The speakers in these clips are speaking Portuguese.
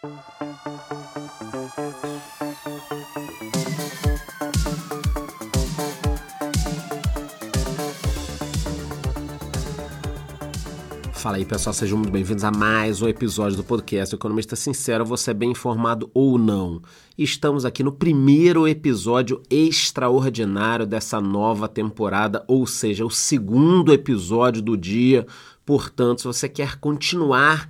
Fala aí pessoal, sejam muito bem-vindos a mais um episódio do podcast Economista Sincero, você é bem informado ou não. Estamos aqui no primeiro episódio extraordinário dessa nova temporada, ou seja, o segundo episódio do dia. Portanto, se você quer continuar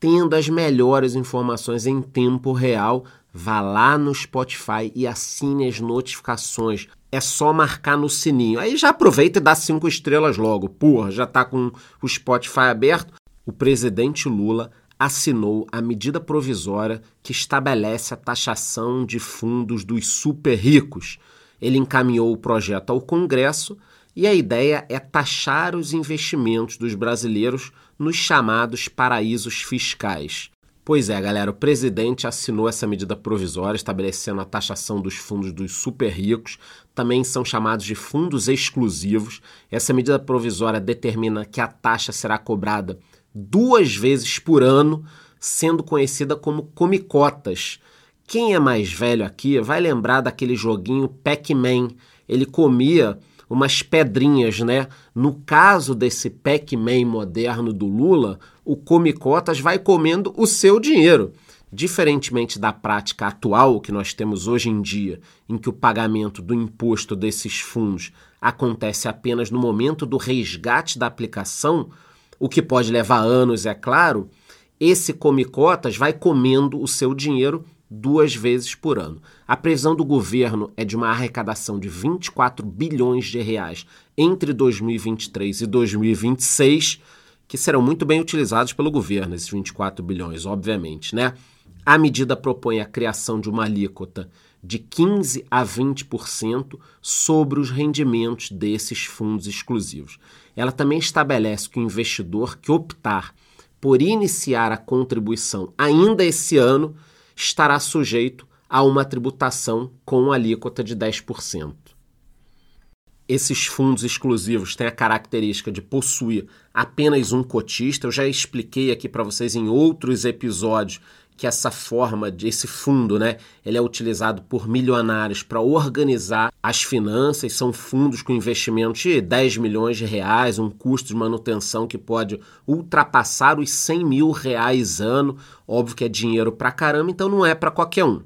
tendo as melhores informações em tempo real, vá lá no Spotify e assine as notificações é só marcar no sininho. Aí já aproveita e dá cinco estrelas logo. Porra, já tá com o Spotify aberto. O presidente Lula assinou a medida provisória que estabelece a taxação de fundos dos super ricos. Ele encaminhou o projeto ao Congresso e a ideia é taxar os investimentos dos brasileiros nos chamados paraísos fiscais. Pois é, galera, o presidente assinou essa medida provisória estabelecendo a taxação dos fundos dos super ricos, também são chamados de fundos exclusivos. Essa medida provisória determina que a taxa será cobrada duas vezes por ano, sendo conhecida como comicotas. Quem é mais velho aqui vai lembrar daquele joguinho Pac-Man. Ele comia umas pedrinhas, né? No caso desse Pac-Man moderno do Lula, o Comicotas vai comendo o seu dinheiro. Diferentemente da prática atual que nós temos hoje em dia, em que o pagamento do imposto desses fundos acontece apenas no momento do resgate da aplicação, o que pode levar anos, é claro, esse Comicotas vai comendo o seu dinheiro duas vezes por ano. A previsão do governo é de uma arrecadação de 24 bilhões de reais entre 2023 e 2026, que serão muito bem utilizados pelo governo, esses 24 bilhões, obviamente, né? A medida propõe a criação de uma alíquota de 15 a 20% sobre os rendimentos desses fundos exclusivos. Ela também estabelece que o investidor que optar por iniciar a contribuição ainda esse ano estará sujeito a uma tributação com alíquota de 10%. Esses fundos exclusivos têm a característica de possuir apenas um cotista. Eu já expliquei aqui para vocês em outros episódios que essa forma desse fundo, né, ele é utilizado por milionários para organizar as finanças, são fundos com investimentos de 10 milhões de reais, um custo de manutenção que pode ultrapassar os 100 mil reais ano, óbvio que é dinheiro para caramba, então não é para qualquer um.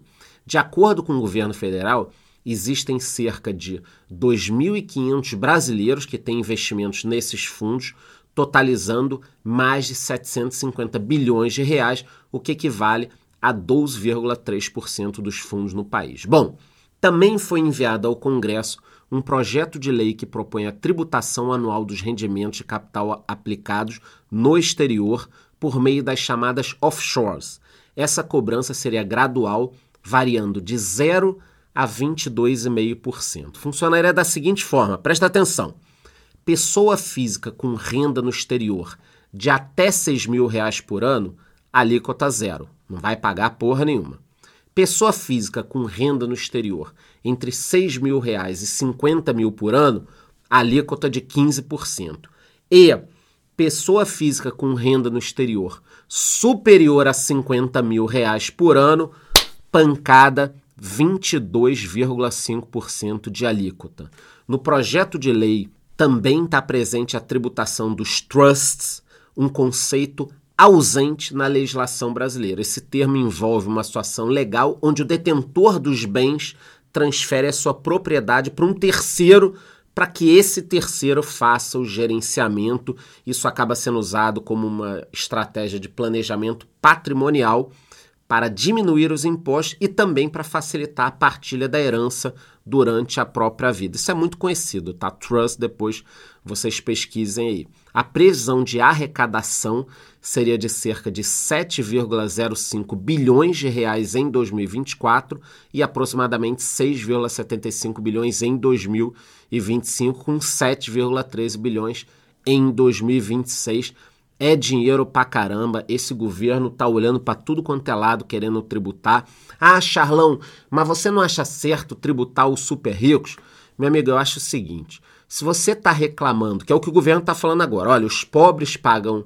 De acordo com o governo federal, existem cerca de 2.500 brasileiros que têm investimentos nesses fundos, totalizando mais de 750 bilhões de reais, o que equivale a 12,3% dos fundos no país. Bom, também foi enviado ao Congresso um projeto de lei que propõe a tributação anual dos rendimentos de capital aplicados no exterior por meio das chamadas offshores. Essa cobrança seria gradual, variando de 0 a 22,5%. Funcionaria da seguinte forma: presta atenção pessoa física com renda no exterior de até 6 mil reais por ano, alíquota zero. Não vai pagar porra nenhuma. Pessoa física com renda no exterior entre 6 mil reais e 50 mil por ano, alíquota de 15%. E pessoa física com renda no exterior superior a 50 mil reais por ano, pancada 22,5% de alíquota. No projeto de lei também está presente a tributação dos trusts, um conceito ausente na legislação brasileira. Esse termo envolve uma situação legal onde o detentor dos bens transfere a sua propriedade para um terceiro para que esse terceiro faça o gerenciamento. Isso acaba sendo usado como uma estratégia de planejamento patrimonial para diminuir os impostos e também para facilitar a partilha da herança durante a própria vida. Isso é muito conhecido, tá? Trust, depois vocês pesquisem aí. A previsão de arrecadação seria de cerca de 7,05 bilhões de reais em 2024 e aproximadamente 6,75 bilhões em 2025, com 7,13 bilhões em 2026 é dinheiro pra caramba. Esse governo tá olhando para tudo quanto é lado, querendo tributar. Ah, Charlão, mas você não acha certo tributar os super ricos? Meu amigo, eu acho o seguinte: se você tá reclamando, que é o que o governo tá falando agora, olha, os pobres pagam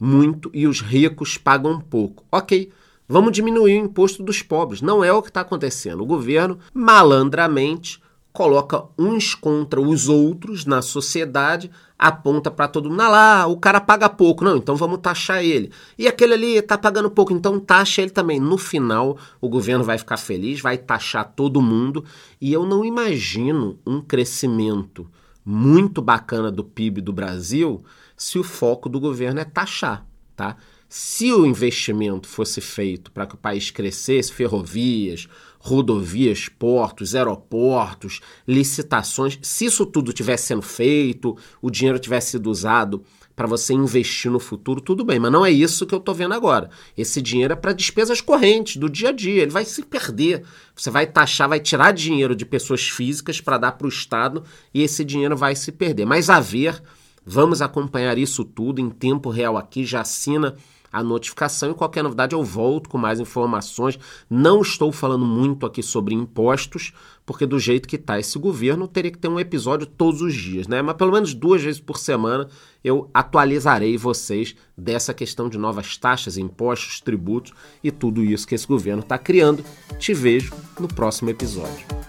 muito e os ricos pagam pouco. Ok, Vamos diminuir o imposto dos pobres. Não é o que está acontecendo. O governo, malandramente, coloca uns contra os outros na sociedade, aponta para todo mundo, ah lá, o cara paga pouco, não, então vamos taxar ele. E aquele ali está pagando pouco, então taxa ele também. No final, o governo vai ficar feliz, vai taxar todo mundo, e eu não imagino um crescimento muito bacana do PIB do Brasil se o foco do governo é taxar, tá? Se o investimento fosse feito para que o país crescesse, ferrovias, rodovias, portos, aeroportos, licitações, se isso tudo tivesse sendo feito, o dinheiro tivesse sido usado para você investir no futuro, tudo bem, mas não é isso que eu estou vendo agora. Esse dinheiro é para despesas correntes do dia a dia, ele vai se perder. Você vai taxar, vai tirar dinheiro de pessoas físicas para dar para o Estado e esse dinheiro vai se perder. Mas a ver, vamos acompanhar isso tudo em tempo real aqui, já assina a notificação e qualquer novidade eu volto com mais informações. Não estou falando muito aqui sobre impostos, porque do jeito que está esse governo, teria que ter um episódio todos os dias, né? Mas pelo menos duas vezes por semana eu atualizarei vocês dessa questão de novas taxas, impostos, tributos e tudo isso que esse governo está criando. Te vejo no próximo episódio.